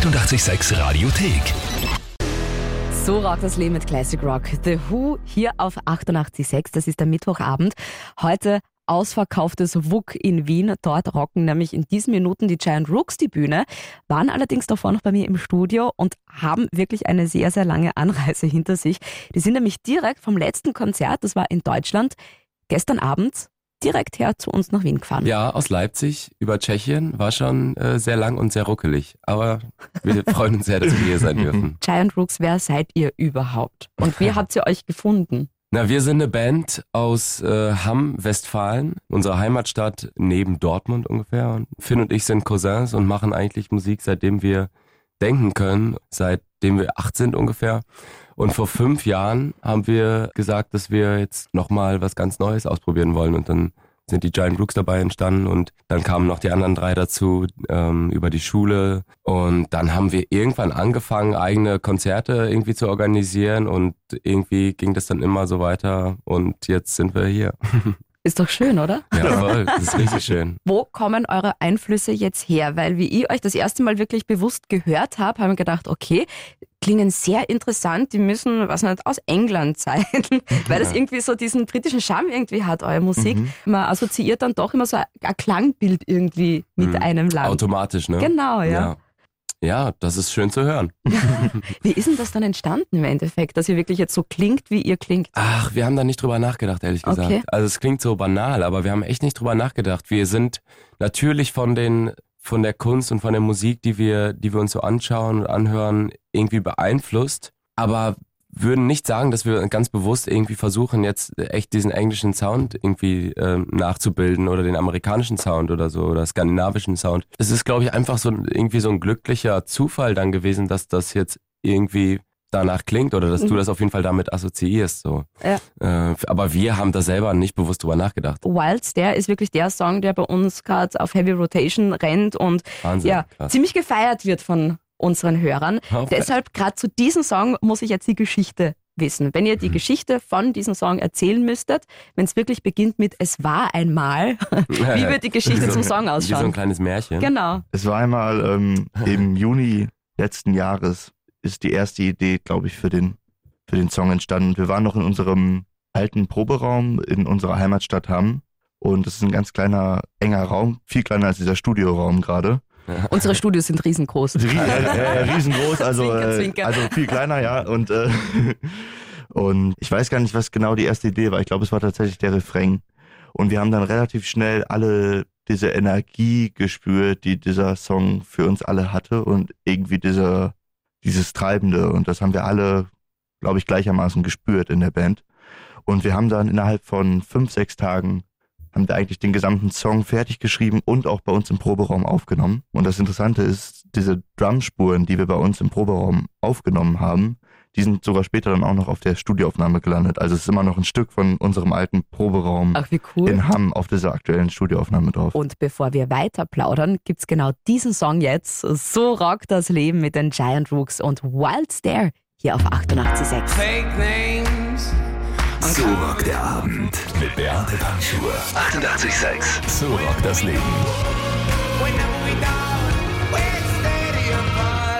886 Radiothek. So rockt das Leben mit Classic Rock. The Who hier auf 88.6. Das ist der Mittwochabend. Heute ausverkauftes WUK in Wien. Dort rocken nämlich in diesen Minuten die Giant Rooks die Bühne, waren allerdings davor noch bei mir im Studio und haben wirklich eine sehr, sehr lange Anreise hinter sich. Die sind nämlich direkt vom letzten Konzert, das war in Deutschland, gestern Abend direkt her zu uns nach Wien gefahren. Ja, aus Leipzig über Tschechien war schon äh, sehr lang und sehr ruckelig. Aber wir freuen uns sehr, dass wir hier sein dürfen. Giant Rooks, wer seid ihr überhaupt? Und wie habt ihr euch gefunden? Na, wir sind eine Band aus äh, Hamm, Westfalen, unserer Heimatstadt neben Dortmund ungefähr. Und Finn und ich sind Cousins und machen eigentlich Musik, seitdem wir denken können, seitdem wir acht sind ungefähr. Und vor fünf Jahren haben wir gesagt, dass wir jetzt nochmal was ganz Neues ausprobieren wollen. Und dann sind die Giant Brooks dabei entstanden und dann kamen noch die anderen drei dazu ähm, über die Schule. Und dann haben wir irgendwann angefangen, eigene Konzerte irgendwie zu organisieren und irgendwie ging das dann immer so weiter und jetzt sind wir hier. Ist doch schön, oder? Ja, voll. Das ist richtig schön. Wo kommen eure Einflüsse jetzt her? Weil wie ich euch das erste Mal wirklich bewusst gehört habe, habe ich gedacht, okay, klingen sehr interessant. Die müssen, was nicht, aus England sein, weil das irgendwie so diesen britischen Charme irgendwie hat, eure Musik. Mhm. Man assoziiert dann doch immer so ein Klangbild irgendwie mit Mhm. einem Land. Automatisch, ne? Genau, ja. ja. Ja, das ist schön zu hören. Wie ist denn das dann entstanden im Endeffekt, dass ihr wirklich jetzt so klingt, wie ihr klingt? Ach, wir haben da nicht drüber nachgedacht, ehrlich gesagt. Okay. Also es klingt so banal, aber wir haben echt nicht drüber nachgedacht. Wir sind natürlich von den von der Kunst und von der Musik, die wir, die wir uns so anschauen und anhören, irgendwie beeinflusst, aber würden nicht sagen, dass wir ganz bewusst irgendwie versuchen, jetzt echt diesen englischen Sound irgendwie ähm, nachzubilden oder den amerikanischen Sound oder so oder skandinavischen Sound. Es ist, glaube ich, einfach so ein- irgendwie so ein glücklicher Zufall dann gewesen, dass das jetzt irgendwie danach klingt oder dass du Mhm. das auf jeden Fall damit assoziierst. So. Ja. Äh, aber wir haben da selber nicht bewusst drüber nachgedacht. Wild Stare ist wirklich der Song, der bei uns gerade auf Heavy Rotation rennt und Wahnsinn. ja, krass. ziemlich gefeiert wird von unseren Hörern. Okay. Deshalb gerade zu diesem Song muss ich jetzt die Geschichte wissen. Wenn ihr die Mhm. Geschichte von diesem Song erzählen müsstet, wenn es wirklich beginnt mit Es war einmal, wie wird die Geschichte so- zum Song Wie so ein ausschauen? kleines Märchen. Genau. Es war einmal ähm, im Juni letzten Jahres ist die erste Idee, glaube ich, für den, für den Song entstanden. Wir waren noch in unserem alten Proberaum in unserer Heimatstadt Hamm. Und es ist ein ganz kleiner, enger Raum, viel kleiner als dieser Studioraum gerade. Unsere Studios sind riesengroß. Rie äh, äh, riesengroß, also, äh, also viel kleiner, ja. Und, äh, und ich weiß gar nicht, was genau die erste Idee war. Ich glaube, es war tatsächlich der Refrain. Und wir haben dann relativ schnell alle diese Energie gespürt, die dieser Song für uns alle hatte und irgendwie diese, dieses Treibende. Und das haben wir alle, glaube ich, gleichermaßen gespürt in der Band. Und wir haben dann innerhalb von fünf, sechs Tagen haben wir eigentlich den gesamten Song fertig geschrieben und auch bei uns im Proberaum aufgenommen. Und das Interessante ist, diese Drumspuren, die wir bei uns im Proberaum aufgenommen haben, die sind sogar später dann auch noch auf der Studioaufnahme gelandet. Also es ist immer noch ein Stück von unserem alten Proberaum Ach, wie cool. in Hamm auf dieser aktuellen Studioaufnahme drauf. Und bevor wir weiter plaudern, gibt's genau diesen Song jetzt. So rockt das Leben mit den Giant Rooks und Wild Stare hier auf 88.6. Fake names. So rockt der Abend mit Beate Panschur. 88,6. So rockt das Leben.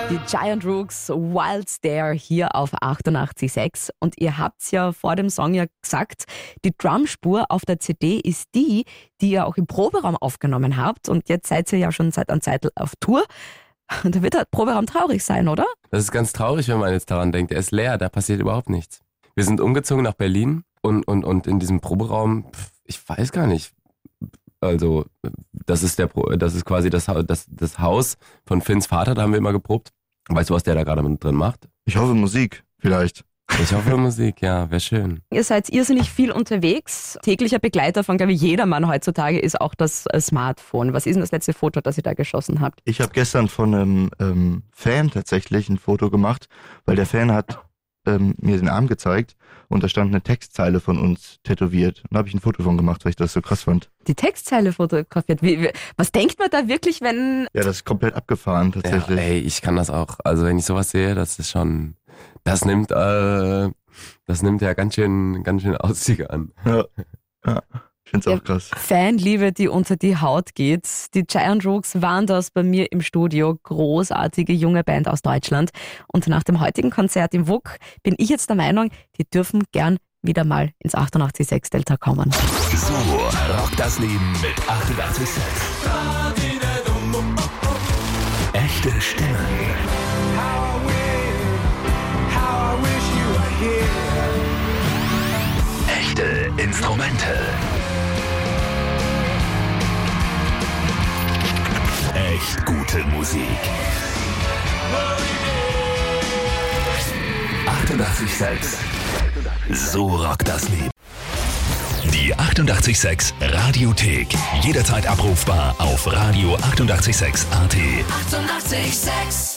Die Giant Rooks Wild Stare hier auf 88.6 und ihr habt's ja vor dem Song ja gesagt, die Drumspur auf der CD ist die, die ihr auch im Proberaum aufgenommen habt und jetzt seid ihr ja schon seit einer Zeit auf Tour. Da wird der Proberaum traurig sein, oder? Das ist ganz traurig, wenn man jetzt daran denkt. Er ist leer, da passiert überhaupt nichts. Wir sind umgezogen nach Berlin und, und, und in diesem Proberaum, ich weiß gar nicht. Also, das ist der Pro, das ist quasi das, das, das Haus von Finns Vater, da haben wir immer geprobt. Weißt du, was der da gerade mit drin macht? Ich hoffe Musik, vielleicht. Ich hoffe Musik, ja, wäre schön. Ihr seid irrsinnig viel unterwegs. Täglicher Begleiter von, glaube ich, jedermann heutzutage ist auch das äh, Smartphone. Was ist denn das letzte Foto, das ihr da geschossen habt? Ich habe gestern von einem ähm, Fan tatsächlich ein Foto gemacht, weil der Fan hat ähm, mir den Arm gezeigt und da stand eine Textzeile von uns tätowiert. Und da habe ich ein Foto von gemacht, weil ich das so krass fand. Die Textzeile fotografiert. Wie, wie, was denkt man da wirklich, wenn Ja, das ist komplett abgefahren Ja, tatsächlich. ey, ich kann das auch. Also wenn ich sowas sehe, das ist schon, das nimmt, äh, das nimmt ja ganz schön, ganz schön Auszüge an. Ja. Find's Ja. auch krass. Fanliebe, die unter die Haut geht. Die Giant Rooks waren das bei mir im Studio. Großartige junge Band aus Deutschland. Und nach dem heutigen Konzert im WUK bin ich jetzt der Meinung, die dürfen gern wieder mal ins 886 Delta kommen. So rockt das Leben mit 886. Echte Stimmen. How Echt gute Musik. 88,6. So rockt das Leben. Die 88,6 Radiothek. Jederzeit abrufbar auf radio886.at. 88,6. Eighty-eight, sex.